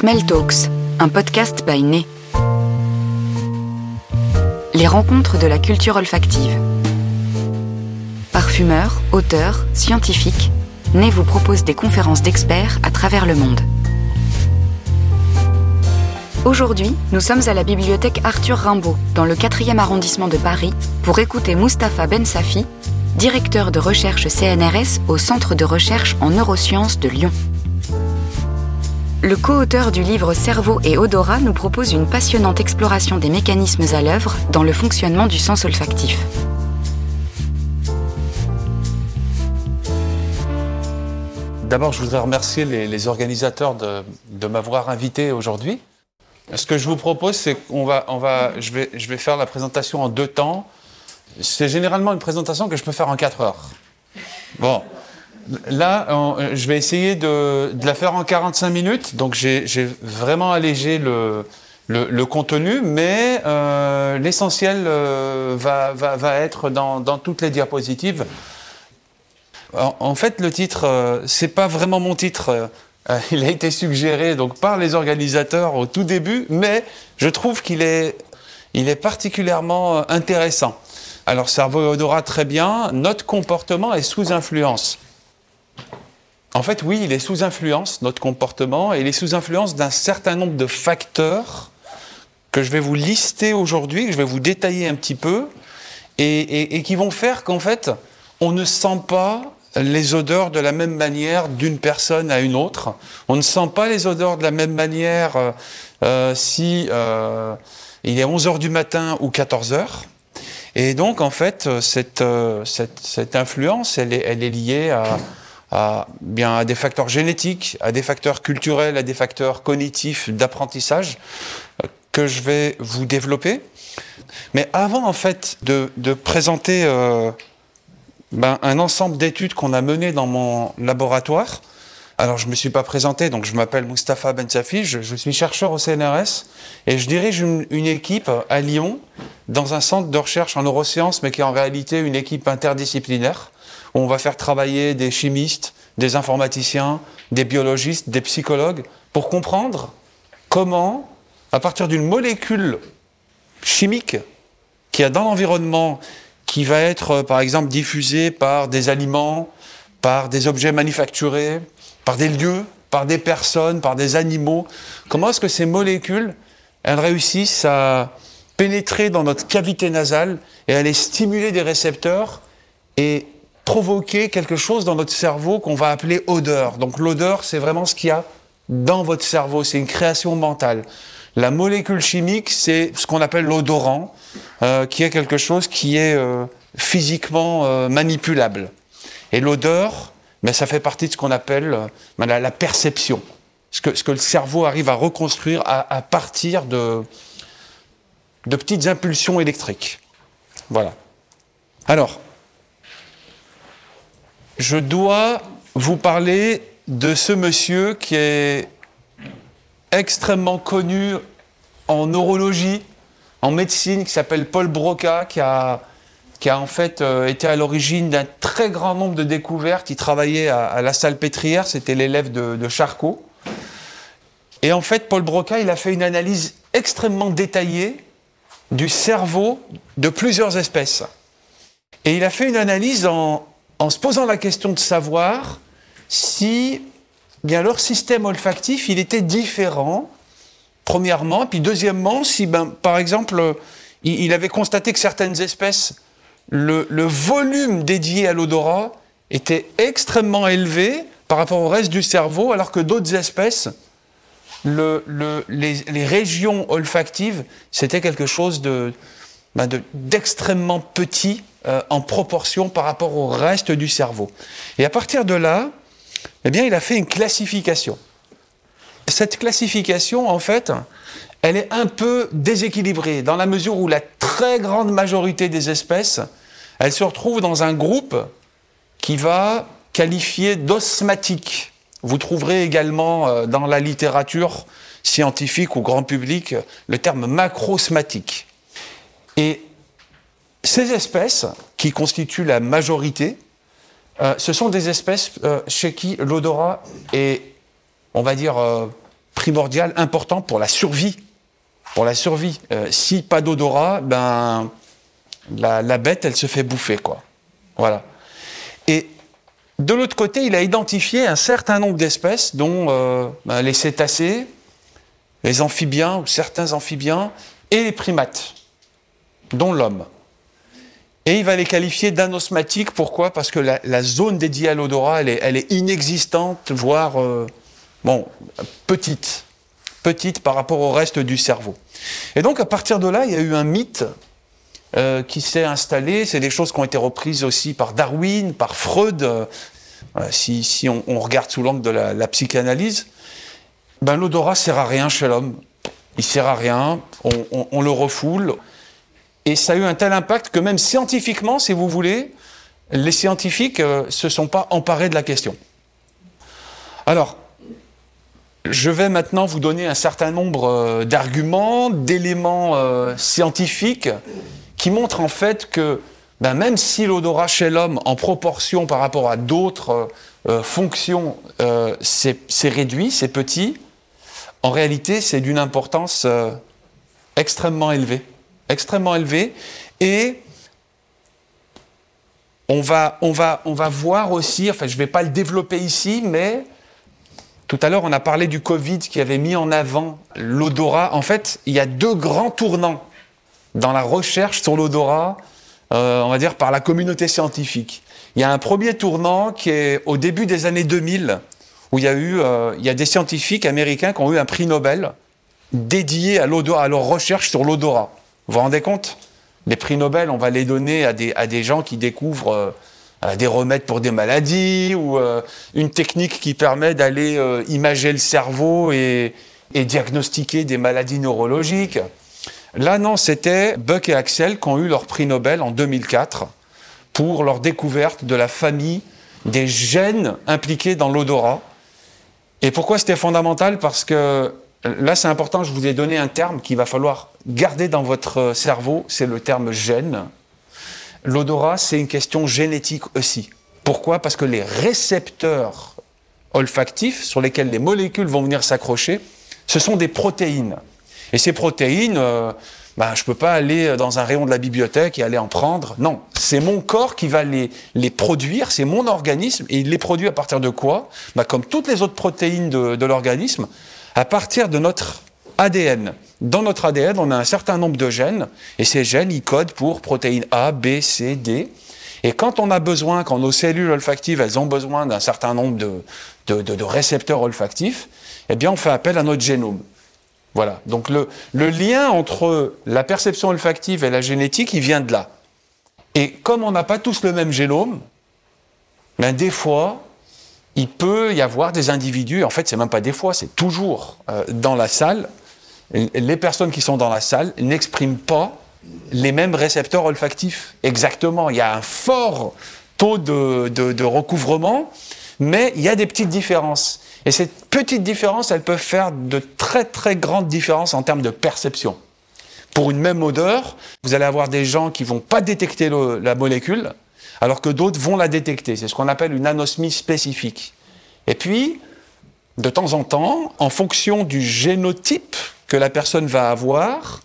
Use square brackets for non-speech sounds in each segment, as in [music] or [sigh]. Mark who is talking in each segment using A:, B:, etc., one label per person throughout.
A: Smell Talks, un podcast by Né. Les rencontres de la culture olfactive. Parfumeurs, auteurs, scientifiques, Né vous propose des conférences d'experts à travers le monde. Aujourd'hui, nous sommes à la bibliothèque Arthur Rimbaud, dans le 4e arrondissement de Paris, pour écouter Mustapha Ben Safi, directeur de recherche CNRS au Centre de recherche en neurosciences de Lyon. Le co-auteur du livre Cerveau et odorat nous propose une passionnante exploration des mécanismes à l'œuvre dans le fonctionnement du sens olfactif.
B: D'abord, je voudrais remercier les, organisateurs de, de m'avoir invité aujourd'hui. Ce que je vous propose, c'est qu'on va, on va, je vais, je vais faire la présentation en deux temps. C'est généralement une présentation que je peux faire en quatre heures. Bon. Là, je vais essayer de, la faire en 45 minutes. Donc, j'ai vraiment allégé le, contenu, mais euh, l'essentiel euh, va, être dans, toutes les diapositives. En, fait, le titre, euh, c'est pas vraiment mon titre. Euh, [laughs] il a été suggéré donc par les organisateurs au tout début, mais je trouve qu'il est, est particulièrement euh, intéressant. Alors, cerveau et odorat, très bien. Notre comportement est sous influence. En fait, oui, il est sous influence, notre comportement, et il est sous influence d'un certain nombre de facteurs que je vais vous lister aujourd'hui, que je vais vous détailler un petit peu, et, qui vont faire qu'en fait, on ne sent pas les odeurs de la même manière d'une personne à une autre. On ne sent pas les odeurs de la même manière euh, euh si euh, il est 11 heures du matin ou 14 heures. Et donc, en fait, euh, cette, influence, elle est liée à, à, bien, à des facteurs génétiques, à des facteurs culturels, à des facteurs cognitifs d'apprentissage que je vais vous développer. Mais avant, en fait, de, présenter euh, ben, Un ensemble d'études qu'on a menées dans mon laboratoire. Alors, je ne me suis pas présenté, donc je m'appelle Mustapha Bensafi, je, je, suis chercheur au CNRS et je dirige une, équipe à Lyon dans un centre de recherche en neurosciences, mais qui est en réalité une équipe interdisciplinaire, on va faire travailler des chimistes, des informaticiens, des biologistes, des psychologues, pour comprendre comment, à partir d'une molécule chimique qui a dans l'environnement qui va être, euh, par exemple, diffusé par des aliments, par des objets manufacturés, par des lieux, par des personnes, par des animaux. Comment est-ce que ces molécules, elles réussissent à pénétrer dans notre cavité nasale et aller stimuler des récepteurs et provoquer quelque chose dans notre cerveau qu'on va appeler odeur. Donc l'odeur, c'est vraiment ce qu'il y a dans votre cerveau, c'est une création mentale. La molécule chimique, c'est ce qu'on appelle l'odorant, euh, qui est quelque chose qui est euh, physiquement euh, manipulable. Et l'odeur, mais ça fait partie de ce qu'on appelle la, la, perception, ce que, ce que, le cerveau arrive à reconstruire à, à partir de, de petites impulsions électriques. Voilà. Alors, je dois vous parler de ce monsieur qui est extrêmement connu en neurologie, en médecine, qui s'appelle Paul Broca, qui a, qui a en fait euh, été à l'origine d'un très grand nombre de découvertes. Il travaillait à, la Salpêtrière, c'était l'élève de, de, Charcot. Et en fait, Paul Broca, il a fait une analyse extrêmement détaillée du cerveau de plusieurs espèces. Et il a fait une analyse en, en se posant la question de savoir si bien leur système olfactif il était différent premièrement puis deuxièmement si ben, par exemple il, avait constaté que certaines espèces le, volume dédié à l'odorat était extrêmement élevé par rapport au reste du cerveau alors que d'autres espèces le, le, les, les, régions olfactives c'était quelque chose de d'extrêmement de, petit euh, en proportion par rapport au reste du cerveau. Et à partir de là, eh bien, il a fait une classification. Cette classification, en fait, elle est un peu déséquilibrée dans la mesure où la très grande majorité des espèces, elle se retrouve dans un groupe qui va qualifier d'osmatique. Vous trouverez également euh, dans la littérature scientifique ou grand public le terme macrosmatique. Et ces espèces, qui constituent la majorité, euh, ce sont des espèces euh, chez qui l'odorat est, on va dire, euh, primordial, important pour la survie. Pour la survie. Si pas d'odorat, ben la, bête, elle se fait bouffer, quoi. Voilà. Et de l'autre côté, il a identifié un certain nombre d'espèces, dont ben, les cétacés, les amphibiens ou certains amphibiens et les primates, dont l'homme. Et il va les qualifier d'anosmatiques. Pourquoi? Parce que la, zone dédiée à l'odorat, elle est, inexistante, voire euh, bon, petite. Petite par rapport au reste du cerveau. Et donc, à partir de là, il y a eu un mythe euh, qui s'est installé. C'est des choses qui ont été reprises aussi par Darwin, par Freud. Euh, si, on, regarde sous l'angle de la, psychanalyse, ben, l'odorat sert à rien chez l'homme. Il sert à rien. On le refoule. Et ça a eu un tel impact que même scientifiquement, si vous voulez, les scientifiques ne euh, se sont pas emparés de la question. Alors, je vais maintenant vous donner un certain nombre euh, d'arguments, d'éléments euh, scientifiques qui montrent en fait que ben, même si l'odorat chez l'homme, en proportion par rapport à d'autres euh, fonctions, c'est réduit, c'est petit, en réalité c'est d'une importance extrêmement élevée extrêmement élevé. Et on va, on va, on va voir aussi, enfin je ne vais pas le développer ici, mais tout à l'heure on a parlé du Covid qui avait mis en avant l'odorat. En fait, il y a deux grands tournants dans la recherche sur l'odorat, euh, on va dire par la communauté scientifique. Il y a un premier tournant qui est au début des années 2000, où il y a eu, euh, il y a des scientifiques américains qui ont eu un prix Nobel dédié à à leur recherche sur l'odorat. Vous vous rendez compte? Les prix Nobel, on va les donner à des, à des gens qui découvrent euh, des remèdes pour des maladies ou euh, une technique qui permet d'aller euh, imager le cerveau et, et, diagnostiquer des maladies neurologiques. Là, non, c'était Buck et Axel qui ont eu leur prix Nobel en 2004 pour leur découverte de la famille des gènes impliqués dans l'odorat. Et pourquoi c'était fondamental? Parce que Là, c'est important, je vous ai donné un terme qu'il va falloir garder dans votre cerveau, c'est le terme gène. L'odorat, c'est une question génétique aussi. Pourquoi? Parce que les récepteurs olfactifs sur lesquels les molécules vont venir s'accrocher, ce sont des protéines. Et ces protéines, euh, ben, je ne peux pas aller dans un rayon de la bibliothèque et aller en prendre. Non, c'est mon corps qui va les, les produire, c'est mon organisme, et il les produit à partir de quoi? Ben, Comme toutes les autres protéines de, de l'organisme, à partir de notre ADN. Dans notre ADN, on a un certain nombre de gènes, et ces gènes, ils codent pour protéines A, B, C, D. Et quand on a besoin, quand nos cellules olfactives, elles ont besoin d'un certain nombre de, récepteurs olfactifs, eh bien, on fait appel à notre génome. Voilà. Donc, le, le lien entre la perception olfactive et la génétique, il vient de là. Et comme on n'a pas tous le même génome, ben, des fois, il peut y avoir des individus, en fait, c'est même pas des fois, c'est toujours euh, dans la salle, les personnes qui sont dans la salle n'expriment pas les mêmes récepteurs olfactifs. Exactement. Il y a un fort taux de, recouvrement, mais il y a des petites différences. Et ces petites différences, elles peuvent faire de très très grandes différences en termes de perception. Pour une même odeur, vous allez avoir des gens qui vont pas détecter la molécule, alors que d'autres vont la détecter. C'est ce qu'on appelle une anosmie spécifique. Et puis, de temps en temps, en fonction du génotype que la personne va avoir,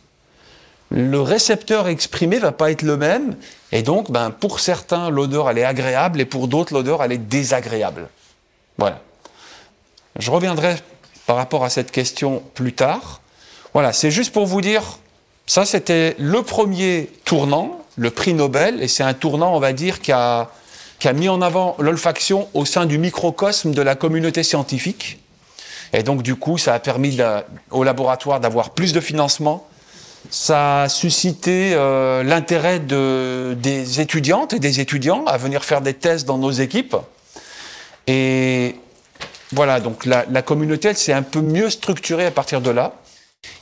B: le récepteur exprimé va pas être le même, et donc, ben, pour certains, l'odeur elle est agréable, et pour d'autres, l'odeur est désagréable. Voilà. Je reviendrai par rapport à cette question plus tard. Voilà, c'est juste pour vous dire, ça c'était le premier tournant, le prix Nobel, et c'est un tournant, on va dire, qui a, qui a mis en avant l'olfaction au sein du microcosme de la communauté scientifique. Et donc, du coup, ça a permis au laboratoire d'avoir plus de financement. Ça a suscité euh, l'intérêt de, des étudiantes et des étudiants à venir faire des tests dans nos équipes. Et voilà, donc la, communauté, elle s'est un peu mieux structurée à partir de là.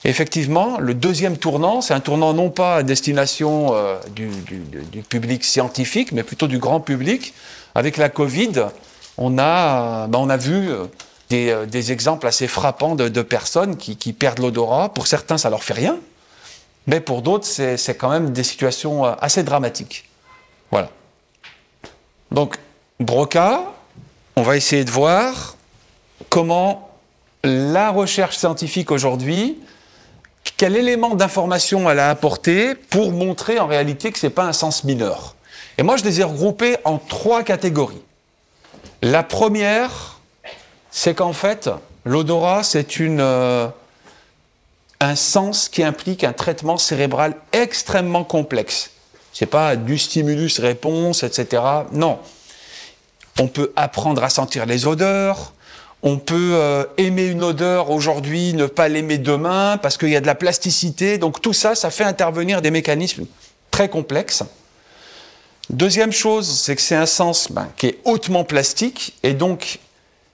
B: Effectivement, le deuxième tournant, c'est un tournant non pas à destination euh, du, du, public scientifique, mais plutôt du grand public. Avec la Covid, on a, ben on a vu euh, des, euh, des, exemples assez frappants de, personnes qui, perdent l'odorat. Pour certains, ça leur fait rien, mais pour d'autres, c'est quand même des situations assez dramatiques. Voilà. Donc, Broca, on va essayer de voir comment la recherche scientifique aujourd'hui, quel élément d'information elle a apporté pour montrer en réalité que ce n'est pas un sens mineur. Et moi, je les ai regroupés en trois catégories. La première, c'est qu'en fait, l'odorat, c'est une, euh, un sens qui implique un traitement cérébral extrêmement complexe. C'est pas du stimulus-réponse, etc. Non. On peut apprendre à sentir les odeurs, on peut euh, aimer une odeur aujourd'hui, ne pas l'aimer demain, parce qu'il y a de la plasticité. Donc tout ça, ça fait intervenir des mécanismes très complexes. Deuxième chose, c'est que c'est un sens ben, qui est hautement plastique, et donc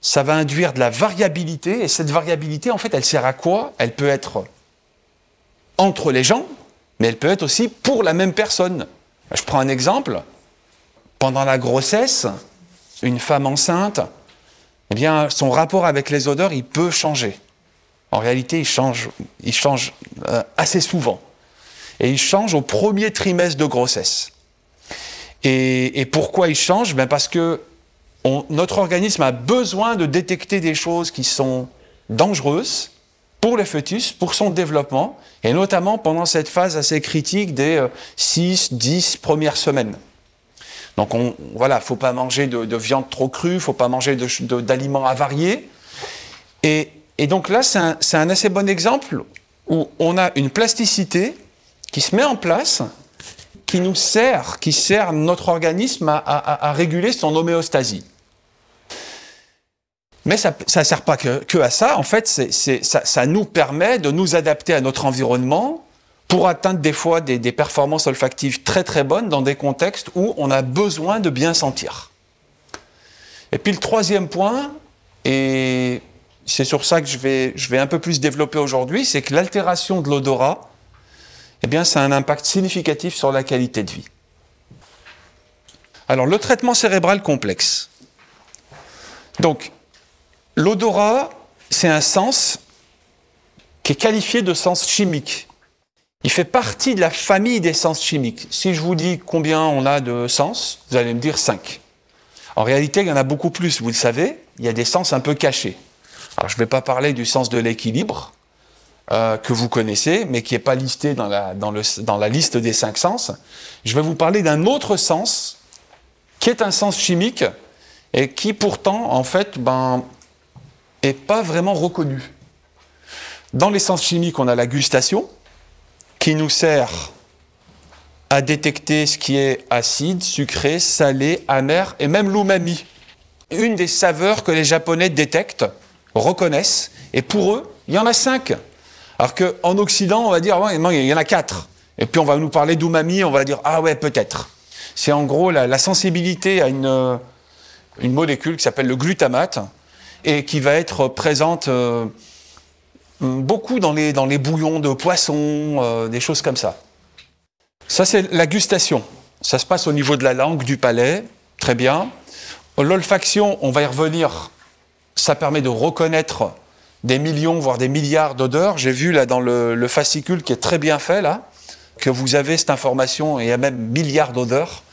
B: ça va induire de la variabilité. Et cette variabilité, en fait, elle sert à quoi? Elle peut être entre les gens, mais elle peut être aussi pour la même personne. Je prends un exemple. Pendant la grossesse, une femme enceinte, eh bien, son rapport avec les odeurs, il peut changer. En réalité, il change, il change euh, assez souvent. Et il change au premier trimestre de grossesse. Et, pourquoi il change? Ben Parce que notre organisme a besoin de détecter des choses qui sont dangereuses pour le fœtus, pour son développement, et notamment pendant cette phase assez critique des 6, euh, 10 premières semaines. Donc on, voilà, faut pas manger de, viande trop crue, faut pas manger d'aliments avariés. Et, donc là, c'est un, assez bon exemple où on a une plasticité qui se met en place, qui nous sert, qui sert notre organisme à, à réguler son homéostasie. Mais ça ne sert pas que, à ça. En fait, ça, nous permet de nous adapter à notre environnement pour atteindre des fois des, performances olfactives très très bonnes dans des contextes où on a besoin de bien sentir. Et puis le troisième point, et c'est sur ça que je vais, je vais un peu plus développer aujourd'hui, c'est que l'altération de l'odorat, eh bien, ça a un impact significatif sur la qualité de vie. Alors, le traitement cérébral complexe. Donc, l'odorat, c'est un sens qui est qualifié de sens chimique. Il fait partie de la famille des sens chimiques. Si je vous dis combien on a de sens, vous allez me dire 5. En réalité, il y en a beaucoup plus, vous le savez. Il y a des sens un peu cachés. Alors, je ne vais pas parler du sens de l'équilibre, euh, que vous connaissez, mais qui n'est pas listé dans la, liste des cinq sens. Je vais vous parler d'un autre sens, qui est un sens chimique, et qui pourtant, en fait, ben, pas vraiment reconnu. Dans les sens chimiques, on a la gustation, qui nous sert à détecter ce qui est acide, sucré, salé, amer et même l'umami. Une des saveurs que les Japonais détectent, reconnaissent, et pour eux, il y en a cinq. Alors qu'en Occident, on va dire, il y en a quatre. Et puis on va nous parler d'umami, on va dire, ah ouais, peut-être. C'est en gros la, sensibilité à une, une molécule qui s'appelle le glutamate, et qui va être présente euh, beaucoup dans les, bouillons de poisson, euh, des choses comme ça. Ça, c'est la gustation. Ça se passe au niveau de la langue, du palais, très bien. L'olfaction, on va y revenir, ça permet de reconnaître des millions, voire des milliards d'odeurs. J'ai vu là dans le, fascicule qui est très bien fait là, que vous avez cette information, et il y a même milliards d'odeurs.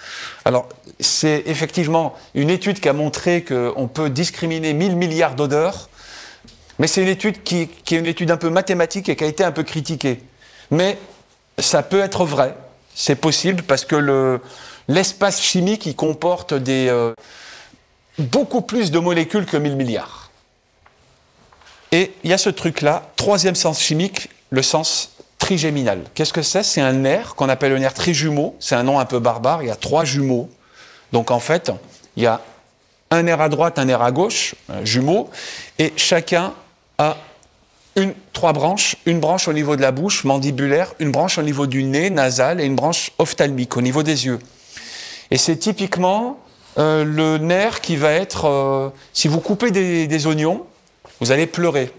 B: Alors, c'est effectivement une étude qui a montré qu'on peut discriminer 1000 milliards d'odeurs mais c'est une étude qui, est une étude un peu mathématique et qui a été un peu critiquée. Mais ça peut être vrai, c'est possible parce que l'espace chimique il comporte euh, beaucoup plus de molécules que 1000 milliards. Et il y a ce truc-là, troisième sens chimique, le sens trigéminal. Qu'est-ce que c'est? C'est un nerf qu'on appelle le nerf trijumeau. C'est un nom un peu barbare. Il y a trois jumeaux. Donc en fait, il y a un nerf à droite, un nerf à gauche, un jumeau, et chacun a une, trois branches, une branche au niveau de la bouche, mandibulaire, une branche au niveau du nez, nasal, et une branche ophtalmique, au niveau des yeux. Et c'est typiquement euh, le nerf qui va être, euh, si vous coupez des, oignons, vous allez pleurer.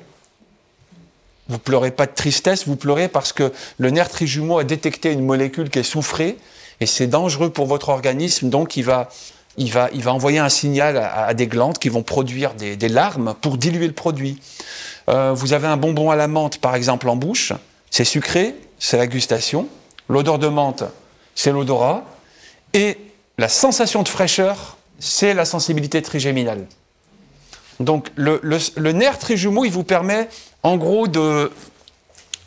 B: Vous pleurez pas de tristesse, vous pleurez parce que le nerf trijumeau a détecté une molécule qui est soufrée, et c'est dangereux pour votre organisme, donc il va il va, il va envoyer un signal à, des glandes qui vont produire des, larmes pour diluer le produit. Euh, vous avez un bonbon à la menthe, par exemple, en bouche. C'est sucré, c'est la gustation. L'odeur de menthe, c'est l'odorat. Et la sensation de fraîcheur, c'est la sensibilité trigéminale. Donc le, nerf trijumeau, il vous permet en gros de,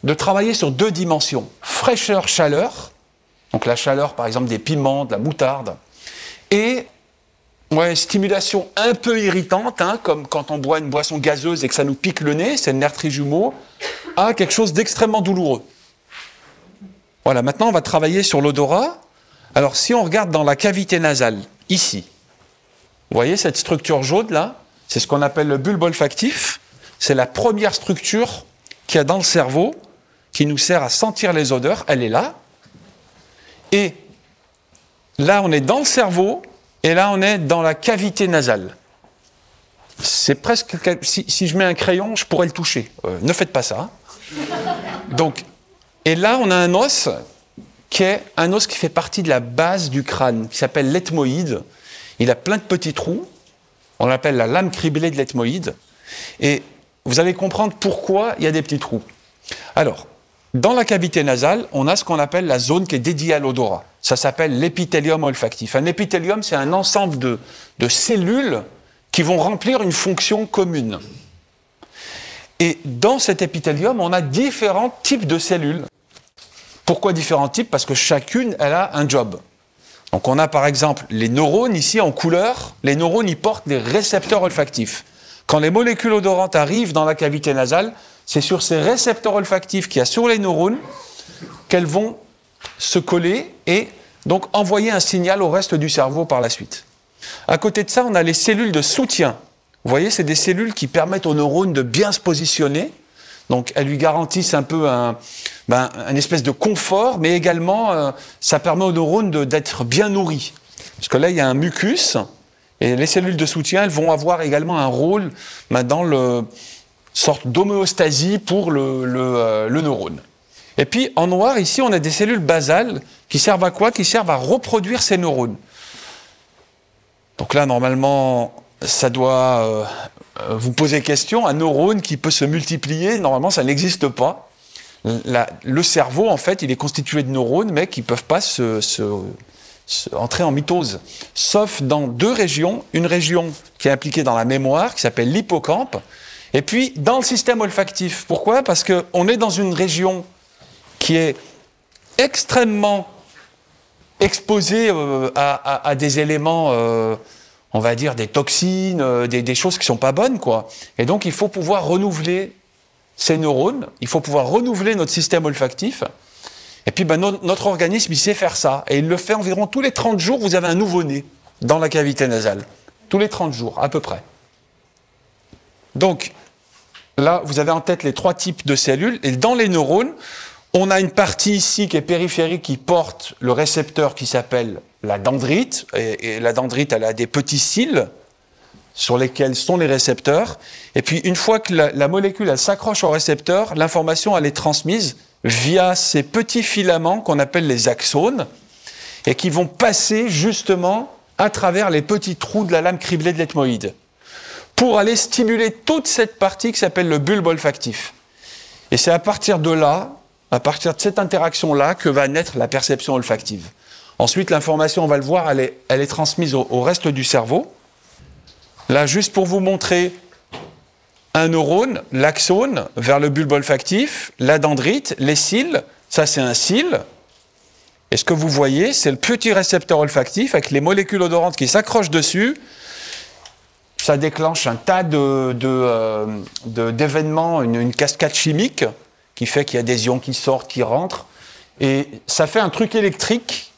B: de travailler sur deux dimensions. Fraîcheur, chaleur, donc la chaleur par exemple des piments, de la moutarde, et ouais, stimulation un peu irritante, hein, comme quand on boit une boisson gazeuse et que ça nous pique le nez, c'est le nerf trijumeau, à quelque chose d'extrêmement douloureux. Voilà, maintenant on va travailler sur l'odorat. Alors si on regarde dans la cavité nasale, ici, vous voyez cette structure jaune là? C'est ce qu'on appelle le bulbe olfactif. C'est la première structure qu'il y a dans le cerveau qui nous sert à sentir les odeurs. Elle est là. Et là, on est dans le cerveau et là, on est dans la cavité nasale. C'est presque. Si, je mets un crayon, je pourrais le toucher. Euh, ne faites pas ça. Donc, et là, on a un os qui est un os qui fait partie de la base du crâne, qui s'appelle l'ethmoïde. Il a plein de petits trous. On l'appelle la lame criblée de l'ethmoïde. Et vous allez comprendre pourquoi il y a des petits trous. Alors, dans la cavité nasale, on a ce qu'on appelle la zone qui est dédiée à l'odorat. Ça s'appelle l'épithélium olfactif. Un épithélium, c'est un ensemble de, de, cellules qui vont remplir une fonction commune. Et dans cet épithélium, on a différents types de cellules. Pourquoi différents types? Parce que chacune, elle a un job. Donc on a par exemple les neurones ici en couleur. Les neurones, ils portent des récepteurs olfactifs. Quand les molécules odorantes arrivent dans la cavité nasale, c'est sur ces récepteurs olfactifs qu'il y a sur les neurones qu'elles vont se coller et donc envoyer un signal au reste du cerveau par la suite. À côté de ça, on a les cellules de soutien. Vous voyez, c'est des cellules qui permettent aux neurones de bien se positionner. Donc, elles lui garantissent un peu un, ben, espèce de confort, mais également, euh, ça permet aux neurones d'être bien nourris. Parce que là, il y a un mucus, et les cellules de soutien, elles vont avoir également un rôle ben, dans le sorte d'homéostasie pour le, euh, le neurone. Et puis, en noir, ici, on a des cellules basales qui servent à quoi? Qui servent à reproduire ces neurones. Donc là, normalement, ça doit euh, vous poser question. Un neurone qui peut se multiplier, normalement, ça n'existe pas. le cerveau, en fait, il est constitué de neurones, mais qui ne peuvent pas se, entrer en mitose. Sauf dans deux régions. Une région qui est impliquée dans la mémoire, qui s'appelle l'hippocampe, et puis dans le système olfactif. Pourquoi? Parce qu'on est dans une région qui est extrêmement exposée euh, à, des éléments on va dire, des toxines, euh, des, choses qui ne sont pas bonnes, quoi. Et donc, il faut pouvoir renouveler ces neurones, il faut pouvoir renouveler notre système olfactif. Et puis, ben, notre organisme, il sait faire ça. Et il le fait environ tous les 30 jours, vous avez un nouveau-né dans la cavité nasale. Tous les 30 jours, à peu près. Donc, là, vous avez en tête les trois types de cellules. Et dans les neurones, on a une partie ici qui est périphérique qui porte le récepteur qui s'appelle la dendrite. Et, la dendrite, elle a des petits cils sur lesquels sont les récepteurs. Et puis, une fois que la, molécule s'accroche au récepteur, l'information elle est transmise via ces petits filaments qu'on appelle les axones et qui vont passer justement à travers les petits trous de la lame criblée de l'ethmoïde pour aller stimuler toute cette partie qui s'appelle le bulbe olfactif. Et c'est à partir de là à partir de cette interaction-là que va naître la perception olfactive. Ensuite, l'information, on va le voir, elle est, transmise au, reste du cerveau. Là, juste pour vous montrer un neurone, l'axone, vers le bulbe olfactif, la dendrite, les cils, ça c'est un cil. Et ce que vous voyez, c'est le petit récepteur olfactif avec les molécules odorantes qui s'accrochent dessus. Ça déclenche un tas d'événements, de, de, une, cascade chimique qui fait qu'il y a des ions qui sortent, qui rentrent. Et ça fait un truc électrique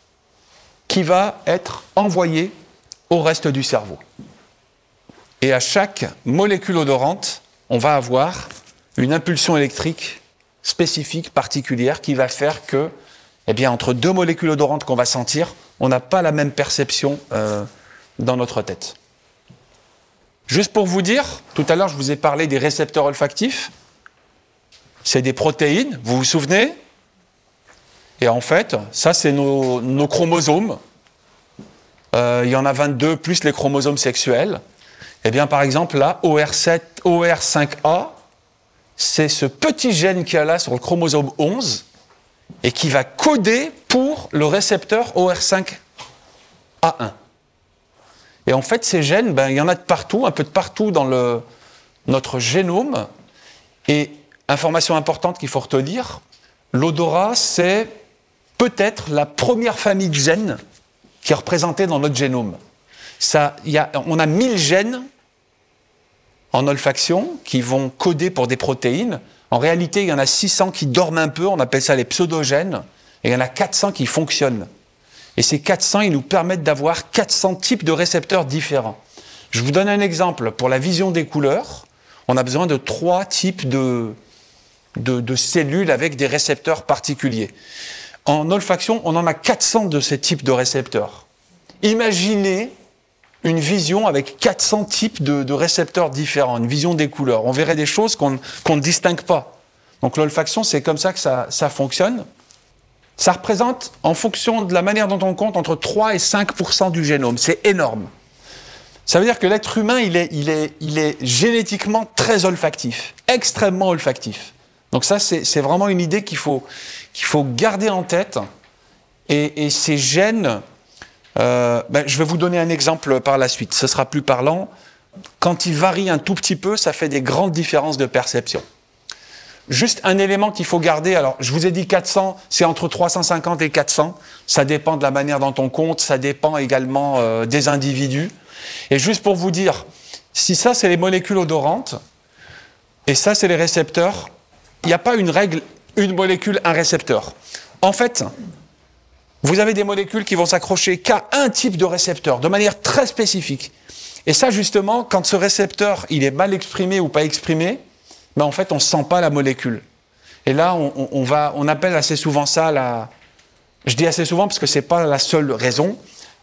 B: qui va être envoyé au reste du cerveau. Et à chaque molécule odorante, on va avoir une impulsion électrique spécifique, particulière, qui va faire que, eh entre deux molécules odorantes qu'on va sentir, on n'a pas la même perception euh, dans notre tête. Juste pour vous dire, tout à l'heure, je vous ai parlé des récepteurs olfactifs c'est des protéines, vous vous souvenez? Et en fait, ça, c'est nos, chromosomes. Euh, il y en a 22 plus les chromosomes sexuels. Eh bien, par exemple, là, OR7, OR5A, c'est ce petit gène qui a là sur le chromosome 11 et qui va coder pour le récepteur OR5A1. Et en fait, ces gènes, ben, il y en a de partout, un peu de partout dans notre génome. Et information importante qu'il faut retenir, l'odorat, c'est peut-être la première famille de gènes qui est représentée dans notre génome. Ça, y a, on a 1000 gènes en olfaction qui vont coder pour des protéines. En réalité, il y en a 600 qui dorment un peu, on appelle ça les pseudogènes, et il y en a 400 qui fonctionnent. Et ces 400, ils nous permettent d'avoir 400 types de récepteurs différents. Je vous donne un exemple. Pour la vision des couleurs, on a besoin de trois types de, de, cellules avec des récepteurs particuliers. En olfaction, on en a 400 de ces types de récepteurs. Imaginez une vision avec 400 types de, récepteurs différents, une vision des couleurs. On verrait des choses qu'on qu ne distingue pas. Donc l'olfaction, c'est comme ça que ça, ça, fonctionne. Ça représente, en fonction de la manière dont on compte, entre 3 et 5 du génome. C'est énorme. Ça veut dire que l'être humain, il est, il, est, il est génétiquement très olfactif, extrêmement olfactif. Donc ça, c'est vraiment une idée qu'il faut, faut garder en tête. Et, ces gènes euh, ben, je vais vous donner un exemple par la suite, ce sera plus parlant. Quand il varie un tout petit peu, ça fait des grandes différences de perception. Juste un élément qu'il faut garder, alors je vous ai dit 400, c'est entre 350 et 400, ça dépend de la manière dont on compte, ça dépend également euh, des individus. Et juste pour vous dire, si ça c'est les molécules odorantes, et ça c'est les récepteurs, il n'y a pas une règle, une molécule, un récepteur. En fait, vous avez des molécules qui vont s'accrocher qu'à un type de récepteur, de manière très spécifique. Et ça, justement, quand ce récepteur il est mal exprimé ou pas exprimé, ben en fait, on ne sent pas la molécule. Et là, on, va, on appelle assez souvent ça la. Je dis assez souvent parce que ce n'est pas la seule raison.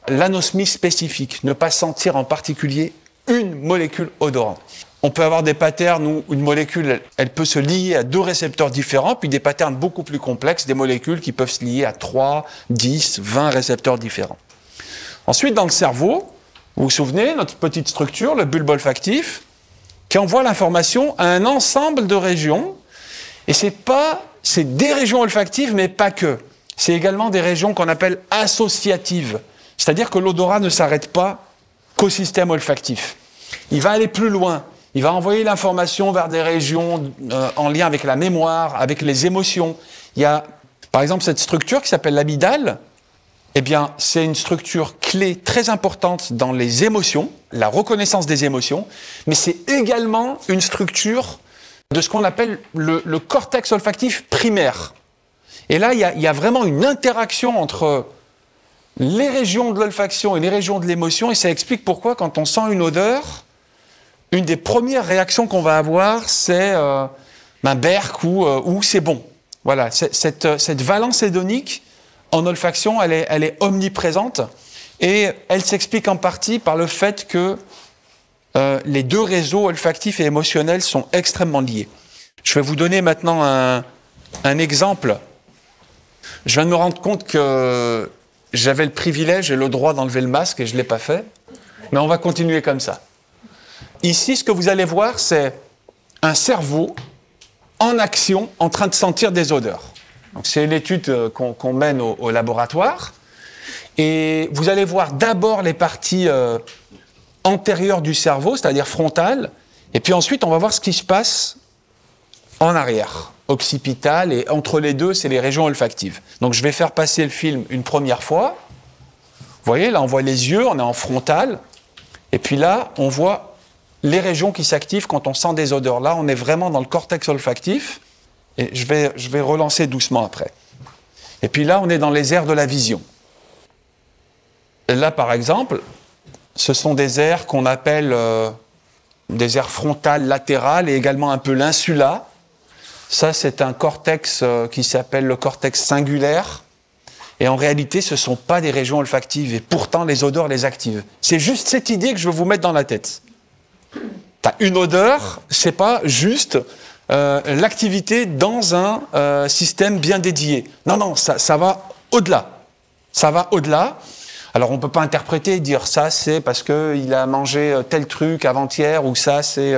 B: L'anosmie spécifique, ne pas sentir en particulier une molécule odorante. On peut avoir des patterns où une molécule, elle peut se lier à deux récepteurs différents, puis des patterns beaucoup plus complexes, des molécules qui peuvent se lier à 3, 10, 20 récepteurs différents. Ensuite, dans le cerveau, vous vous souvenez, notre petite structure, le bulbe olfactif, qui envoie l'information à un ensemble de régions, et c'est pas, c'est des régions olfactives, mais pas que. C'est également des régions qu'on appelle associatives. C'est-à-dire que l'odorat ne s'arrête pas qu'au système olfactif. Il va aller plus loin. Il va envoyer l'information vers des régions euh, en lien avec la mémoire, avec les émotions. Il y a, par exemple, cette structure qui s'appelle l'amygdale. Eh bien, c'est une structure clé très importante dans les émotions, la reconnaissance des émotions, mais c'est également une structure de ce qu'on appelle le, cortex olfactif primaire. Et là, il y, a, vraiment une interaction entre les régions de l'olfaction et les régions de l'émotion, et ça explique pourquoi, quand on sent une odeur, une des premières réactions qu'on va avoir, c'est euh, un berk ou, euh, ou c'est bon. Voilà, cette, cette, valence hédonique en olfaction, elle est, omniprésente et elle s'explique en partie par le fait que euh, les deux réseaux olfactifs et émotionnels sont extrêmement liés. Je vais vous donner maintenant un, un exemple. Je viens de me rendre compte que j'avais le privilège et le droit d'enlever le masque et je ne l'ai pas fait, mais on va continuer comme ça. Ici, ce que vous allez voir, c'est un cerveau en action, en train de sentir des odeurs. C'est une étude euh, qu'on qu mène au, au, laboratoire. Et vous allez voir d'abord les parties euh, antérieures du cerveau, c'est-à-dire frontales, et puis ensuite on va voir ce qui se passe en arrière, occipital, et entre les deux, c'est les régions olfactives. Donc je vais faire passer le film une première fois. Vous voyez, là on voit les yeux, on est en frontal, et puis là on voit les régions qui s'activent quand on sent des odeurs. Là, on est vraiment dans le cortex olfactif. Et je vais, je vais relancer doucement après. Et puis là, on est dans les aires de la vision. Là, par exemple, ce sont des aires qu'on appelle euh, des aires frontales, latérales et également un peu l'insula. Ça, c'est un cortex euh, qui s'appelle le cortex singulaire. Et en réalité, ce ne sont pas des régions olfactives. Et pourtant, les odeurs les activent. C'est juste cette idée que je veux vous mettre dans la tête. T'as une odeur, c'est pas juste euh, l'activité dans un euh, système bien dédié. Non, non, ça, va au-delà. Ça va au-delà. Alors on ne peut pas interpréter et dire ça c'est parce qu'il a mangé euh, tel truc avant-hier ou ça c'est...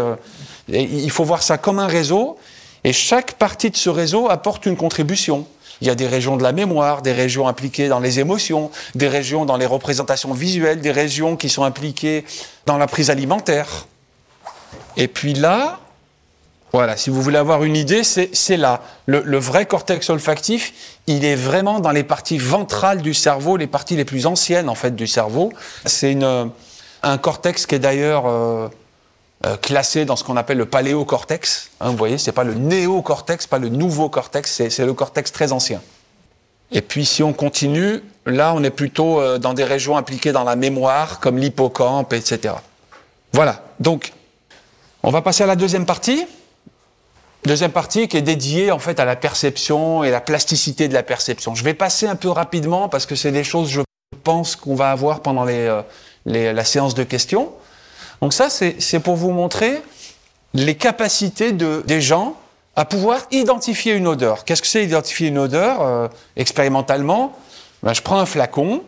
B: Il faut voir ça comme un réseau et chaque partie de ce réseau apporte une contribution. il y a des régions de la mémoire, des régions impliquées dans les émotions, des régions dans les représentations visuelles, des régions qui sont impliquées dans la prise alimentaire. Et puis là, voilà, si vous voulez avoir une idée, c'est là. Le, vrai cortex olfactif, il est vraiment dans les parties ventrales du cerveau, les parties les plus anciennes en fait du cerveau. C'est un cortex qui est d'ailleurs euh, euh, classé dans ce qu'on appelle le paléocortex. Hein, vous voyez, c'est pas le néocortex, pas le nouveau cortex, c'est le cortex très ancien. Et puis si on continue, là on est plutôt euh, dans des régions impliquées dans la mémoire, comme l'hippocampe, etc. Voilà. Donc, on va passer à la deuxième partie. Deuxième partie qui est dédiée en fait à la perception et la plasticité de la perception. Je vais passer un peu rapidement parce que c'est des choses, je pense, qu'on va avoir pendant les, euh, la séance de questions. Donc ça, c'est pour vous montrer les capacités de, des gens à pouvoir identifier une odeur. Qu'est-ce que c'est identifier une odeur euh, expérimentalement? Ben, Je prends un flacon,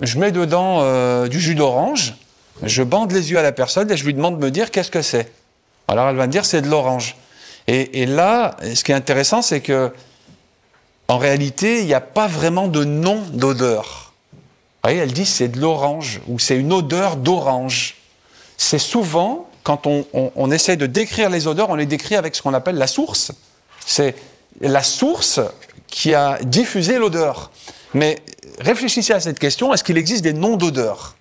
B: je mets dedans euh, du jus d'orange, je bande les yeux à la personne et je lui demande de me dire qu'est-ce que c'est. Alors elle va me dire c'est de l'orange. Et, là, ce qui est intéressant, c'est que en réalité, il n'y a pas vraiment de nom d'odeur. Vous voyez, elle dit c'est de l'orange ou c'est une odeur d'orange. C'est souvent, quand on, on, essaie de décrire les odeurs, on les décrit avec ce qu'on appelle la source. C'est la source qui a diffusé l'odeur. Mais réfléchissez à cette question, est-ce qu'il existe des noms d'odeurs?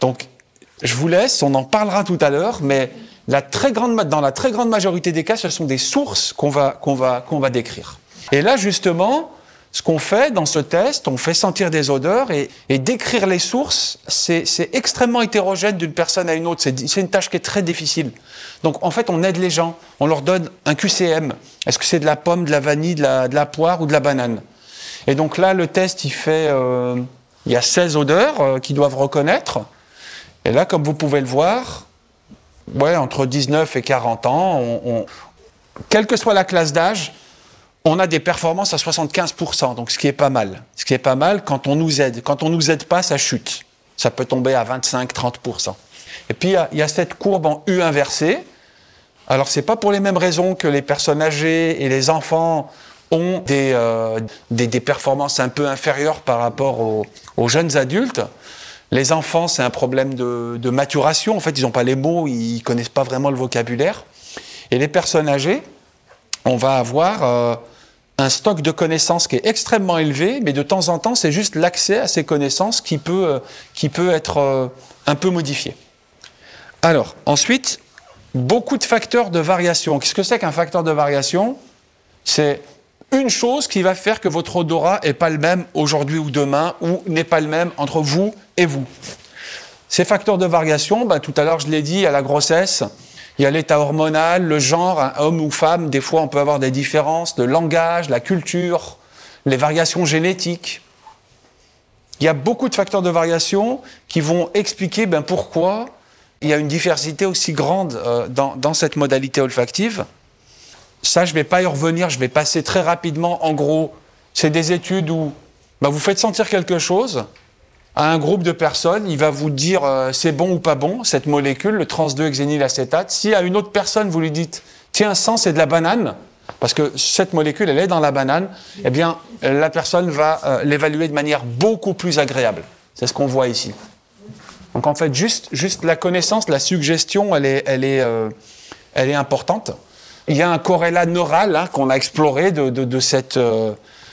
B: Donc, je vous laisse, on en parlera tout à l'heure, mais dans la très grande majorité des cas, ce sont des sources qu'on va décrire. Et là, justement, ce qu'on fait dans ce test, on fait sentir des odeurs et, décrire les sources, c'est extrêmement hétérogène d'une personne à une autre. C'est une tâche qui est très difficile. Donc en fait, on aide les gens. On leur donne un QCM. Est-ce que c'est de la pomme, de la vanille, de la, poire ou de la banane? Et donc là, le test, il fait... Euh, il y a 16 odeurs euh, qu'ils doivent reconnaître. Et là, comme vous pouvez le voir, ouais, entre 19 et 40 ans, quelle que soit la classe d'âge, on a des performances à 75%, donc ce qui est pas mal. Ce qui est pas mal quand on nous aide. Quand on nous aide pas, ça chute. Ça peut tomber à 25-30%. Et puis il y, a cette courbe en U inversée. Alors c'est pas pour les mêmes raisons que les personnes âgées et les enfants ont des, euh, des, performances un peu inférieures par rapport aux, jeunes adultes. Les enfants, c'est un problème de, maturation. En fait, ils n'ont pas les mots, ils connaissent pas vraiment le vocabulaire. Et les personnes âgées, on va avoir euh, un stock de connaissances qui est extrêmement élevé, mais de temps en temps, c'est juste l'accès à ces connaissances qui peut, euh, qui peut être euh, un peu modifié. Alors, ensuite, beaucoup de facteurs de variation. Qu'est-ce que c'est qu'un facteur de variation? C'est une chose qui va faire que votre odorat n'est pas le même aujourd'hui ou demain, ou n'est pas le même entre vous et vous. Ces facteurs de variation, ben, tout à l'heure je l'ai dit, à la grossesse, il y a l'état hormonal, le genre, homme ou femme, des fois on peut avoir des différences de langage, la culture, les variations génétiques. Il y a beaucoup de facteurs de variation qui vont expliquer ben, pourquoi il y a une diversité aussi grande euh, dans, cette modalité olfactive. Ça, je ne vais pas y revenir, je vais passer très rapidement. En gros, c'est des études où ben, vous faites sentir quelque chose, à un groupe de personnes, il va vous dire euh, c'est bon ou pas bon, cette molécule, le trans-2-hexénylacétate. Si à une autre personne, vous lui dites tiens, sang, c'est de la banane, parce que cette molécule, elle est dans la banane, eh bien, la personne va euh, l'évaluer de manière beaucoup plus agréable. C'est ce qu'on voit ici. Donc en fait, juste, la connaissance, la suggestion, elle est, euh, elle est importante. Il y a un corrélat neural hein, qu'on a exploré de, de, cette,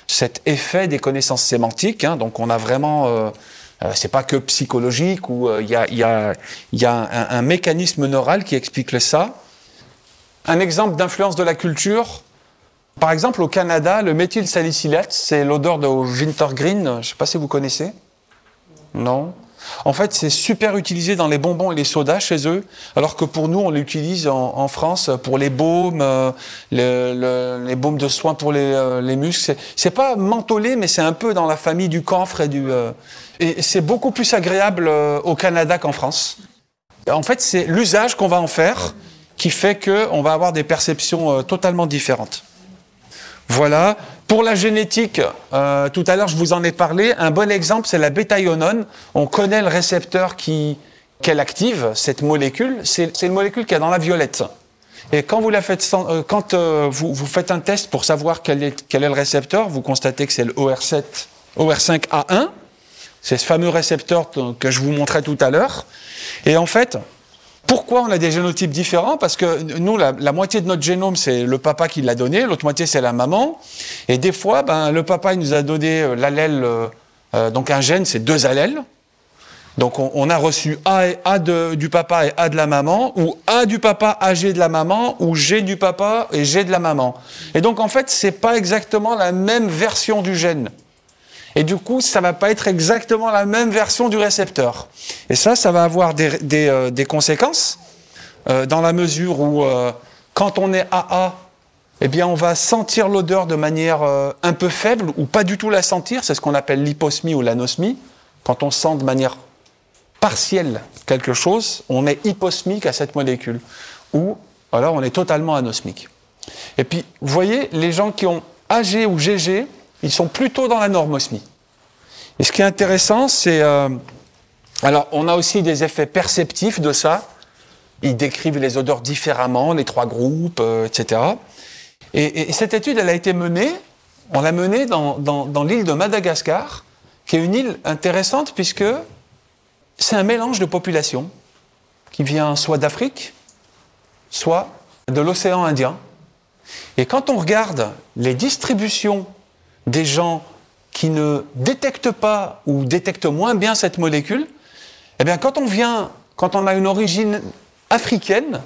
B: cet effet des connaissances sémantiques. Hein. donc on a vraiment euh, c'est pas que psychologique ou il euh, y a, un, mécanisme neural qui explique ça. Un exemple d'influence de la culture. Par exemple, au Canada, le méthylsalicylate, c'est l'odeur de wintergreen. Je ne sais pas si vous connaissez. Non? En fait, c'est super utilisé dans les bonbons et les sodas chez eux, alors que pour nous, on l'utilise en, France pour les baumes, euh, les baumes de soins pour les, les muscles. C'est pas mentholé, mais c'est un peu dans la famille du camphre et du. Et c'est beaucoup plus agréable euh, au Canada qu'en France. En fait, c'est l'usage qu'on va en faire qui fait qu'on va avoir des perceptions euh, totalement différentes. Voilà. Pour la génétique, euh, tout à l'heure je vous en ai parlé. Un bon exemple, c'est la bêta-ionone. On connaît le récepteur qui, qu'elle active, cette molécule. C'est, une molécule qui est dans la violette. Et quand vous, la faites, euh, quand, euh, vous, vous, faites un test pour savoir quel est, quel est le récepteur, vous constatez que c'est le OR7, OR5A1. C'est ce fameux récepteur que je vous montrais tout à l'heure. Et en fait, pourquoi on a des génotypes différents? Parce que nous, la, moitié de notre génome, c'est le papa qui l'a donné, l'autre moitié, c'est la maman. Et des fois, ben, le papa, il nous a donné euh, l'allèle, donc un gène, c'est deux allèles. Donc on, a reçu A, et A du papa et A de la maman, ou A du papa, A G de la maman, ou G du papa et G de la maman. Et donc en fait, c'est pas exactement la même version du gène. Et du coup, ça va pas être exactement la même version du récepteur. Et ça, ça va avoir des, euh, conséquences, euh, dans la mesure où euh, quand on est AA, eh bien, on va sentir l'odeur de manière un peu faible ou pas du tout la sentir. C'est ce qu'on appelle l'hyposmie ou l'anosmie. Quand on sent de manière partiel quelque chose, on est hyposmique à cette molécule. Ou alors on est totalement anosmique. Et puis, vous voyez, les gens qui ont AG ou GG, ils sont plutôt dans la normosmie. Et ce qui est intéressant, c'est. Euh, alors, on a aussi des effets perceptifs de ça. Ils décrivent les odeurs différemment, les trois groupes, euh, etc. Et, cette étude, elle a été menée, on l'a menée dans, dans l'île de Madagascar, qui est une île intéressante puisque c'est un mélange de populations qui vient soit d'Afrique, soit de l'océan Indien. Et quand on regarde les distributions des gens qui ne détectent pas ou détectent moins bien cette molécule, eh bien quand on vient, quand on a une origine africaine,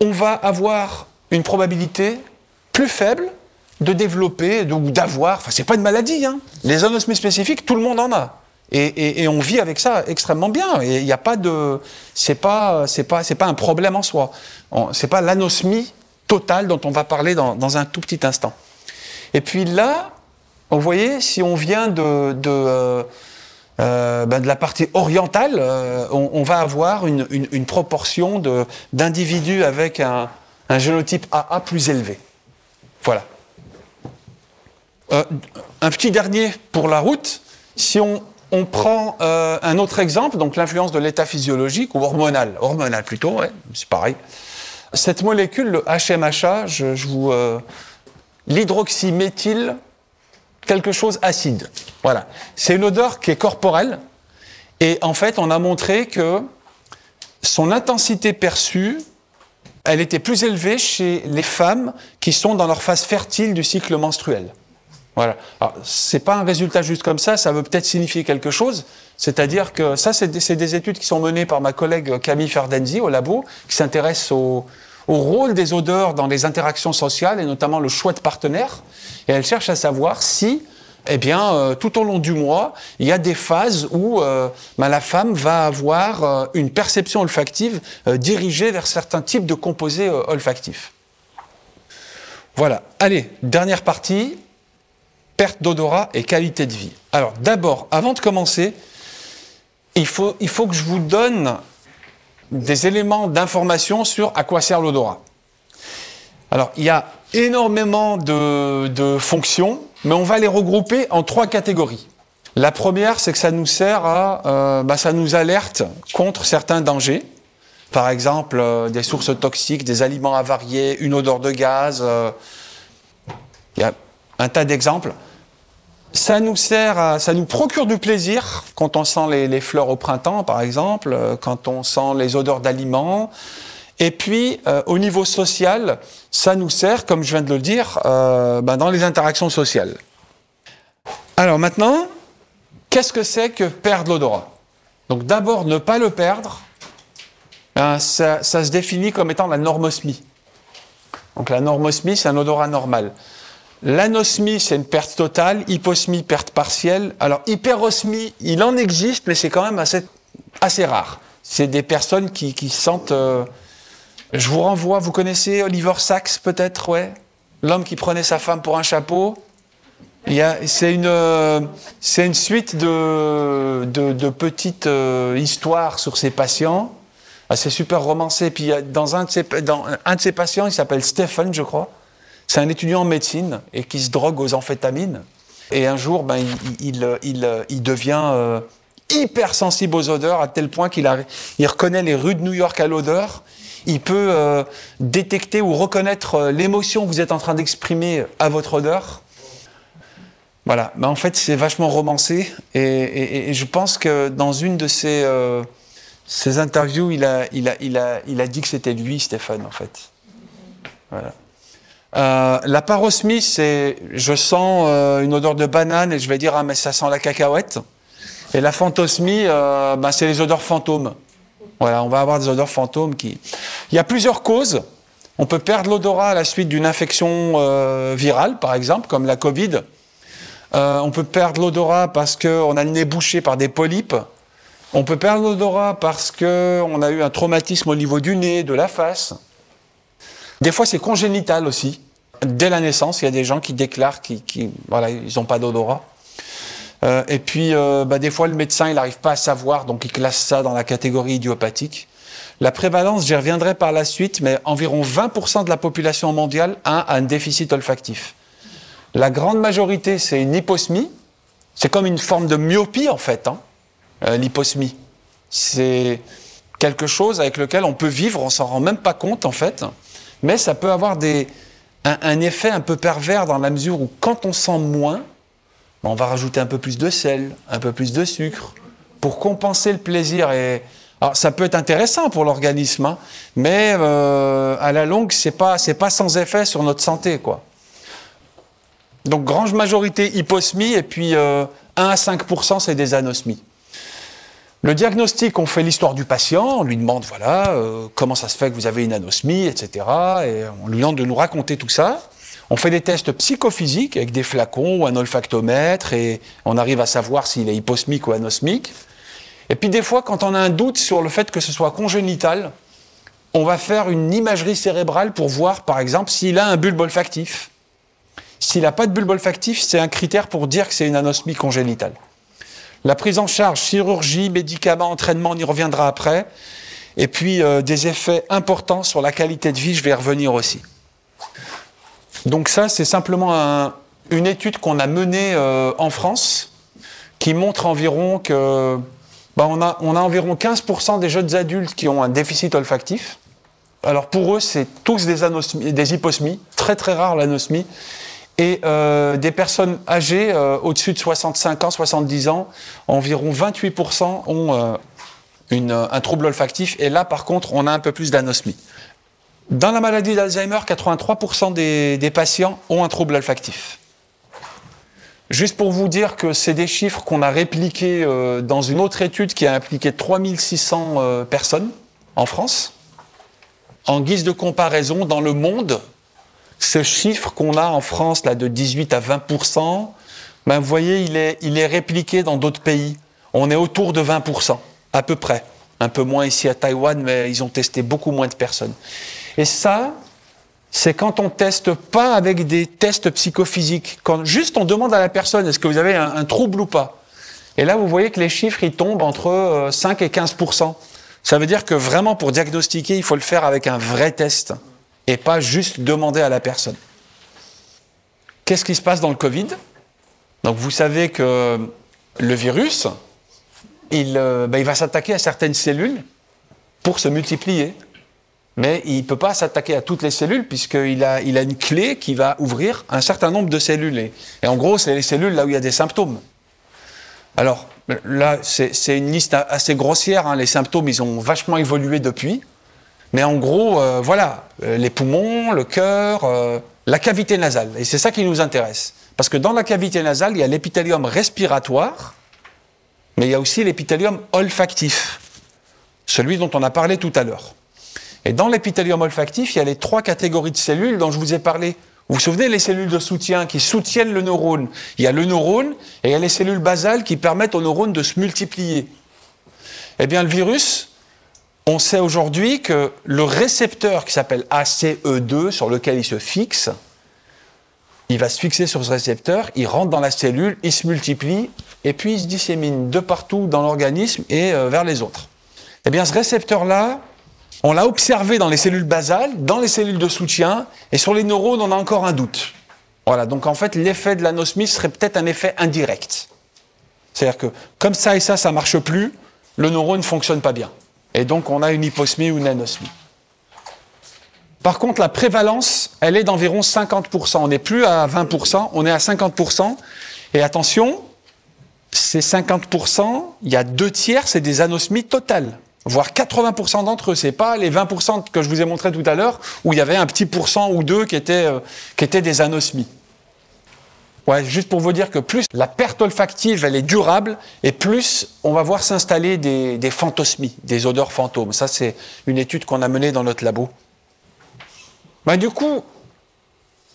B: on va avoir une probabilité plus faible de développer ou d'avoir, enfin c'est pas une maladie, hein. les anosmies spécifiques, tout le monde en a. Et, on vit avec ça extrêmement bien. Et il n'y a pas de, c'est pas, c'est pas, pas un problème en soi. C'est pas l'anosmie totale dont on va parler dans, un tout petit instant. Et puis là, vous voyez, si on vient de, euh, euh, ben la partie orientale, euh, on, va avoir une, proportion d'individus avec un, génotype AA plus élevé. Voilà. un petit dernier pour la route. Si on, prend un autre exemple, donc l'influence de l'état physiologique ou hormonal. Hormonal plutôt, c'est pareil. Cette molécule, le HMHA, je, vous. Euh, l'hydroxyméthyle, quelque chose acide. Voilà. C'est une odeur qui est corporelle. Et en fait, on a montré que son intensité perçue, elle était plus élevée chez les femmes qui sont dans leur phase fertile du cycle menstruel. Voilà. C'est pas un résultat juste comme ça, ça veut peut-être signifier quelque chose. C'est-à-dire que ça, c'est des, études qui sont menées par ma collègue Camille Ferdenzi au labo, qui s'intéresse au, rôle des odeurs dans les interactions sociales et notamment le choix de partenaires. Et elle cherche à savoir si, eh bien, euh, tout au long du mois, il y a des phases où euh, ben, la femme va avoir euh, une perception olfactive dirigée vers certains types de composés olfactifs. Voilà. Allez, dernière partie perte d'odorat et qualité de vie. Alors d'abord, avant de commencer, il faut, il faut que je vous donne des éléments d'information sur à quoi sert l'odorat. Alors il y a énormément de, fonctions, mais on va les regrouper en trois catégories. La première, c'est que ça nous sert à, euh, bah, ça nous alerte contre certains dangers. Par exemple, euh, des sources toxiques, des aliments avariés, une odeur de gaz. Euh, il y a un tas d'exemples ça nous sert, ça nous procure du plaisir quand on sent les, fleurs au printemps, par exemple, euh, quand on sent les odeurs d'aliments. Et puis, euh, au niveau social, ça nous sert, comme je viens de le dire, euh, ben, dans les interactions sociales. Alors maintenant, qu'est-ce que c'est que perdre l'odorat? Donc d'abord, ne pas le perdre, ben, ça, ça, se définit comme étant la normosmie. Donc la normosmie, c'est un odorat normal. L'anosmie, c'est une perte totale. Hyposmie, perte partielle. Alors, hyperosmie, il en existe, mais c'est quand même assez, assez rare. C'est des personnes qui, qui sentent. Euh, je vous renvoie, vous connaissez Oliver Sacks, peut-être, ouais L'homme qui prenait sa femme pour un chapeau. C'est une, euh, une suite de, de, petites euh, histoires sur ses patients. Ah, c'est super romancé. Puis dans un de ses, dans un de ses patients, il s'appelle Stephen, je crois. C'est un étudiant en médecine et qui se drogue aux amphétamines. Et un jour, ben, il, il, devient euh, hyper sensible aux odeurs à tel point qu'il il reconnaît les rues de New York à l'odeur. il peut euh, détecter ou reconnaître euh, l'émotion que vous êtes en train d'exprimer à votre odeur. Voilà, mais en fait c'est vachement romancé et, je pense que dans une de ces, euh, interviews, il a, il, a, il, a, il a dit que c'était lui, Stéphane, en fait. Voilà. La parosmie, c'est je sens une odeur de banane et je vais dire ah mais ça sent la cacahuète. Et la phantosmie, ben, c'est les odeurs fantômes. Voilà, on va avoir des odeurs fantômes qui. Il y a plusieurs causes. On peut perdre l'odorat à la suite d'une infection euh, virale, par exemple, comme la Covid. Euh, on peut perdre l'odorat parce qu'on a le nez bouché par des polypes. On peut perdre l'odorat parce qu'on a eu un traumatisme au niveau du nez, de la face. Des fois, c'est congénital aussi. Dès la naissance, il y a des gens qui déclarent qu'ils voilà, n'ont pas d'odorat. Euh, et puis, euh, bah, des fois, le médecin, il n'arrive pas à savoir, donc il classe ça dans la catégorie idiopathique. La prévalence, j'y reviendrai par la suite, mais environ 20% de la population mondiale a un déficit olfactif. La grande majorité, c'est une hyposmie. C'est comme une forme de myopie, en fait, hein, euh, l'hyposmie. C'est quelque chose avec lequel on peut vivre, on s'en rend même pas compte, en fait. Mais ça peut avoir des, un, effet un peu pervers dans la mesure où, quand on sent moins, on va rajouter un peu plus de sel, un peu plus de sucre, pour compenser le plaisir. Et alors, ça peut être intéressant pour l'organisme, hein, mais euh, à la longue, c'est pas pas sans effet sur notre santé, quoi. Donc, grande majorité hyposmie, et puis 1 euh, à 5% c'est des anosmies. Le diagnostic, on fait l'histoire du patient, on lui demande voilà euh, comment ça se fait que vous avez une anosmie, etc. Et on lui demande de nous raconter tout ça. On fait des tests psychophysiques avec des flacons ou un olfactomètre et on arrive à savoir s'il est hyposmique ou anosmique. Et puis des fois, quand on a un doute sur le fait que ce soit congénital, on va faire une imagerie cérébrale pour voir, par exemple, s'il a un bulbe olfactif. S'il n'a pas de bulbe olfactif, c'est un critère pour dire que c'est une anosmie congénitale. La prise en charge, chirurgie, médicaments, entraînement, on y reviendra après. Et puis euh, des effets importants sur la qualité de vie, je vais y revenir aussi. Donc ça, c'est simplement une étude qu'on a menée euh, en France qui montre environ que bah, on, a, environ 15% des jeunes adultes qui ont un déficit olfactif. Alors pour eux, c'est tous des, des hyposmies, très très rare l'anosmie. Et euh, des personnes âgées, euh, au-dessus de 65 ans, 70 ans, environ 28% ont un trouble olfactif. Et là, par contre, on a un peu plus d'anosmie. Dans la maladie d'Alzheimer, 83% des, patients ont un trouble olfactif. Juste pour vous dire que c'est des chiffres qu'on a répliqués euh, dans une autre étude qui a impliqué 3600 euh, personnes en France. En guise de comparaison, dans le monde, ce chiffre qu'on a en France là, de 18 à 20%, ben, vous voyez, il est, il est répliqué dans d'autres pays. On est autour de 20%, à peu près. Un peu moins ici à Taïwan, mais ils ont testé beaucoup moins de personnes. Et ça, c'est quand on teste pas avec des tests psychophysiques. Quand juste on demande à la personne est-ce que vous avez un, trouble ou pas? Et là, vous voyez que les chiffres, ils tombent entre 5 euh, et 15 Ça veut dire que vraiment, pour diagnostiquer, il faut le faire avec un vrai test et pas juste demander à la personne. Qu'est-ce qui se passe dans le Covid? Donc, vous savez que le virus, il, euh, ben, il va s'attaquer à certaines cellules pour se multiplier mais il ne peut pas s'attaquer à toutes les cellules puisqu'il a, il a une clé qui va ouvrir un certain nombre de cellules. Et, en gros, c'est les cellules là où il y a des symptômes. Alors là, c'est une liste assez grossière. Hein. Les symptômes, ils ont vachement évolué depuis. Mais en gros, euh, voilà, euh, les poumons, le cœur, euh, la cavité nasale. Et c'est ça qui nous intéresse. Parce que dans la cavité nasale, il y a l'épithélium respiratoire, mais il y a aussi l'épithélium olfactif, celui dont on a parlé tout à l'heure. Et dans l'épithélium olfactif, il y a les trois catégories de cellules dont je vous ai parlé. Vous vous souvenez les cellules de soutien qui soutiennent le neurone Il y a le neurone et il y a les cellules basales qui permettent au neurone de se multiplier. Eh bien, le virus, on sait aujourd'hui que le récepteur qui s'appelle ACE2, sur lequel il se fixe, il va se fixer sur ce récepteur, il rentre dans la cellule, il se multiplie, et puis il se dissémine de partout dans l'organisme et euh, vers les autres. Eh bien, ce récepteur-là, on l'a observé dans les cellules basales, dans les cellules de soutien, et sur les neurones, on a encore un doute. Voilà, donc en fait, l'effet de l'anosmie serait peut-être un effet indirect. C'est-à-dire que comme ça et ça, ça marche plus, le neurone ne fonctionne pas bien. Et donc on a une hyposmie ou une anosmie. Par contre, la prévalence, elle est d'environ 50%. On n'est plus à 20%, on est à 50%. Et attention, ces 50%, il y a deux tiers, c'est des anosmies totales. Voire 80% d'entre eux. C'est pas les 20% que je vous ai montré tout à l'heure, où il y avait un petit pourcent ou deux qui étaient, euh, qui étaient des anosmies. Juste pour vous dire que plus la perte olfactive, est durable, et plus on va voir s'installer des, phantosmies, des odeurs fantômes. Ça, c'est une étude qu'on a menée dans notre labo. Bah, du coup,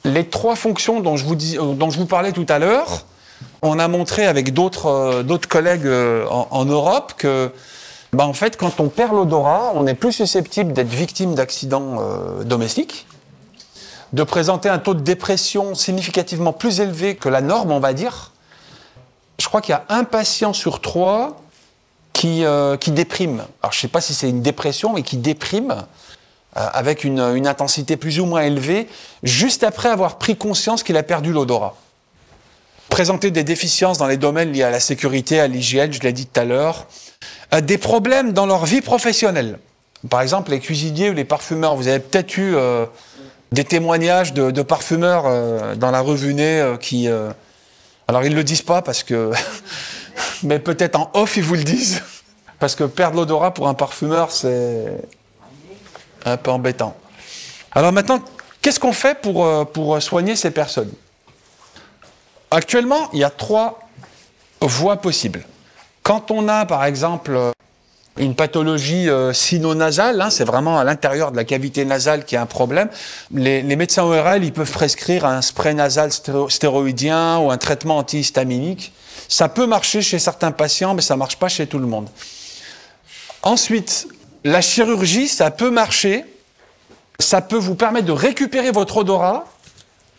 B: les trois fonctions dont je vous, dis, euh, dont je vous parlais tout à l'heure, on a montré avec d'autres euh, collègues euh, en, Europe que, bah, en fait, quand on perd l'odorat, on est plus susceptible d'être victime d'accidents domestiques, de présenter un taux de dépression significativement plus élevé que la norme, on va dire. Je crois qu'il y a un patient sur trois qui, euh, déprime. Alors, je ne sais pas si c'est une dépression, mais qui déprime euh, avec une, intensité plus ou moins élevée, juste après avoir pris conscience qu'il a perdu l'odorat présenter des déficiences dans les domaines liés à la sécurité, à l'hygiène, je l'ai dit tout à l'heure, euh, des problèmes dans leur vie professionnelle. Par exemple, les cuisiniers ou les parfumeurs, vous avez peut-être eu des témoignages de, parfumeurs euh, dans la revue Nez euh, qui... euh, alors, ils ne le disent pas parce que... [laughs] mais peut-être en off, ils vous le disent. Parce que perdre l'odorat pour un parfumeur, c'est un peu embêtant. Alors maintenant, qu'est-ce qu'on fait pour, euh, pour soigner ces personnes? Actuellement, il y a trois voies possibles. Quand on a, par exemple, une pathologie euh, sino-nasale, hein, c'est vraiment à l'intérieur de la cavité nasale qui a un problème, les, médecins ORL, ils peuvent prescrire un spray nasal stéro- stéroïdien ou un traitement antihistaminique. Ça peut marcher chez certains patients, mais ça marche pas chez tout le monde. Ensuite, la chirurgie, ça peut marcher. Ça peut vous permettre de récupérer votre odorat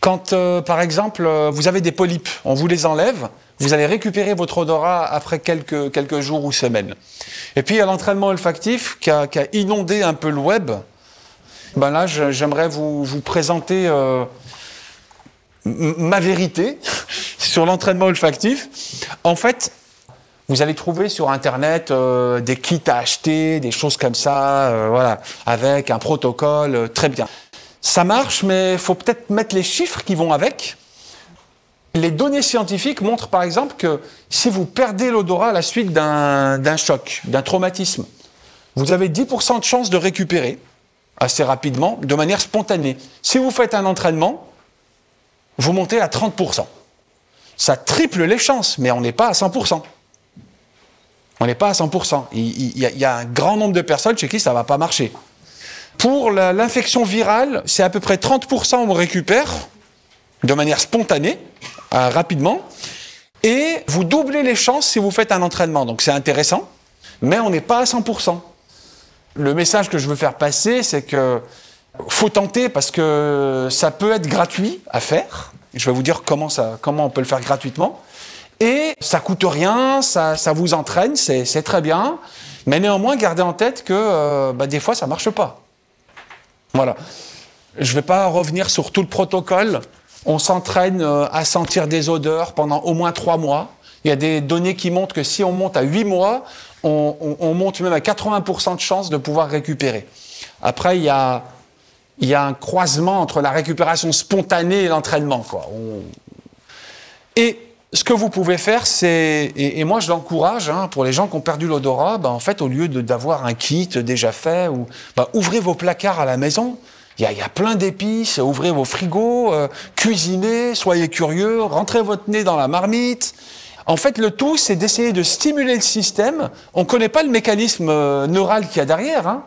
B: quand, euh, par exemple, euh, vous avez des polypes, on vous les enlève, vous allez récupérer votre odorat après quelques, jours ou semaines. Et puis, il y a l'entraînement olfactif qui a, inondé un peu le web. Ben là, j'aimerais vous, présenter euh, ma vérité [laughs] sur l'entraînement olfactif. En fait, vous allez trouver sur Internet euh, des kits à acheter, des choses comme ça, euh, voilà, avec un protocole, très bien. Ça marche, mais il faut peut-être mettre les chiffres qui vont avec. Les données scientifiques montrent par exemple que si vous perdez l'odorat à la suite d'un choc, d'un traumatisme, vous avez 10% de chances de récupérer assez rapidement, de manière spontanée. Si vous faites un entraînement, vous montez à 30%. Ça triple les chances, mais on n'est pas à 100%. On n'est pas à 100%. Il, y a, un grand nombre de personnes chez qui ça ne va pas marcher. Pour l'infection virale, c'est à peu près 30% on récupère de manière spontanée, euh, rapidement, et vous doublez les chances si vous faites un entraînement. Donc c'est intéressant, mais on n'est pas à 100%. Le message que je veux faire passer, c'est que faut tenter parce que ça peut être gratuit à faire. Je vais vous dire comment, ça, comment on peut le faire gratuitement. Et ça coûte rien, ça, ça vous entraîne, c'est très bien. Mais néanmoins, gardez en tête que euh, bah, des fois, ça marche pas. Voilà. Je ne vais pas revenir sur tout le protocole. On s'entraîne euh, à sentir des odeurs pendant au moins trois mois. Il y a des données qui montrent que si on monte à huit mois, on, on- on monte même à 80% de chances de pouvoir récupérer. Après, il y a, un croisement entre la récupération spontanée et l'entraînement. Et ce que vous pouvez faire, c'est, et, moi je l'encourage, hein, pour les gens qui ont perdu l'odorat, ben, en fait, au lieu d'avoir un kit déjà fait, ou, ben, ouvrez vos placards à la maison. Il y a, y a plein d'épices, ouvrez vos frigos, euh, cuisinez, soyez curieux, rentrez votre nez dans la marmite. En fait, le tout, c'est d'essayer de stimuler le système. On ne connaît pas le mécanisme euh, neural qu'il y a derrière, hein,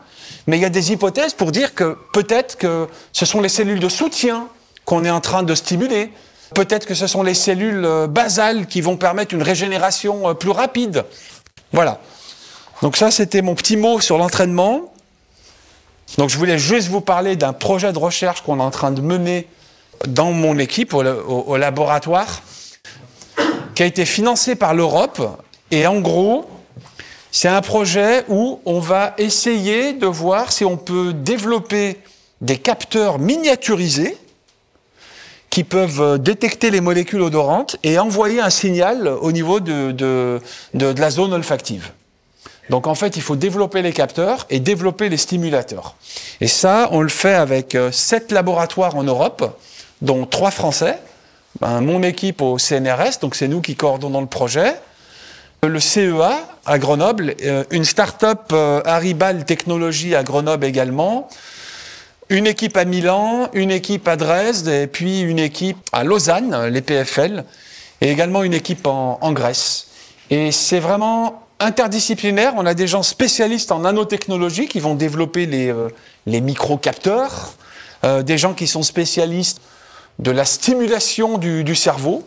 B: mais il y a des hypothèses pour dire que peut-être que ce sont les cellules de soutien qu'on est en train de stimuler. Peut-être que ce sont les cellules euh, basales qui vont permettre une régénération euh, plus rapide. Voilà. Donc ça, c'était mon petit mot sur l'entraînement. Donc je voulais juste vous parler d'un projet de recherche qu'on est en train de mener dans mon équipe au, laboratoire, qui a été financé par l'Europe. Et en gros, c'est un projet où on va essayer de voir si on peut développer des capteurs miniaturisés qui peuvent euh, détecter les molécules odorantes et envoyer un signal au niveau de la zone olfactive. Donc en fait, il faut développer les capteurs et développer les stimulateurs. Et ça, on le fait avec euh, sept laboratoires en Europe, dont trois Français. Ben, mon équipe au CNRS, donc c'est nous qui coordonnons le projet. Le CEA à Grenoble, euh, une start-up euh, Haribal Technologies à Grenoble également, une équipe à Milan, une équipe à Dresde et puis une équipe à Lausanne, les PFL, et également une équipe en, en Grèce. Et c'est vraiment interdisciplinaire. On a des gens spécialistes en nanotechnologie qui vont développer les, euh, les microcapteurs, euh, des gens qui sont spécialistes de la stimulation du, du cerveau.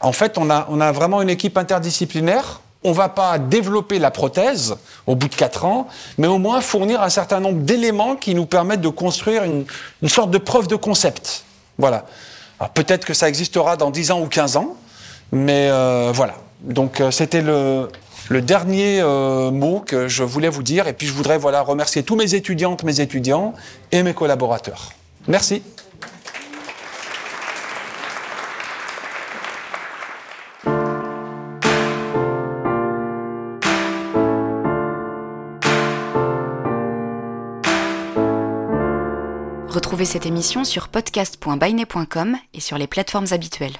B: En fait, on a, on a vraiment une équipe interdisciplinaire. On ne va pas développer la prothèse au bout de 4 ans, mais au moins fournir un certain nombre d'éléments qui nous permettent de construire une, une sorte de preuve de concept. Voilà. Peut-être que ça existera dans 10 ans ou 15 ans, mais euh, voilà. Donc euh, c'était le, le dernier euh, mot que je voulais vous dire. Et puis je voudrais voilà, remercier tous mes étudiantes, mes étudiants et mes collaborateurs. Merci.
A: Retrouvez cette émission sur podcast.bainet.com et sur les plateformes habituelles.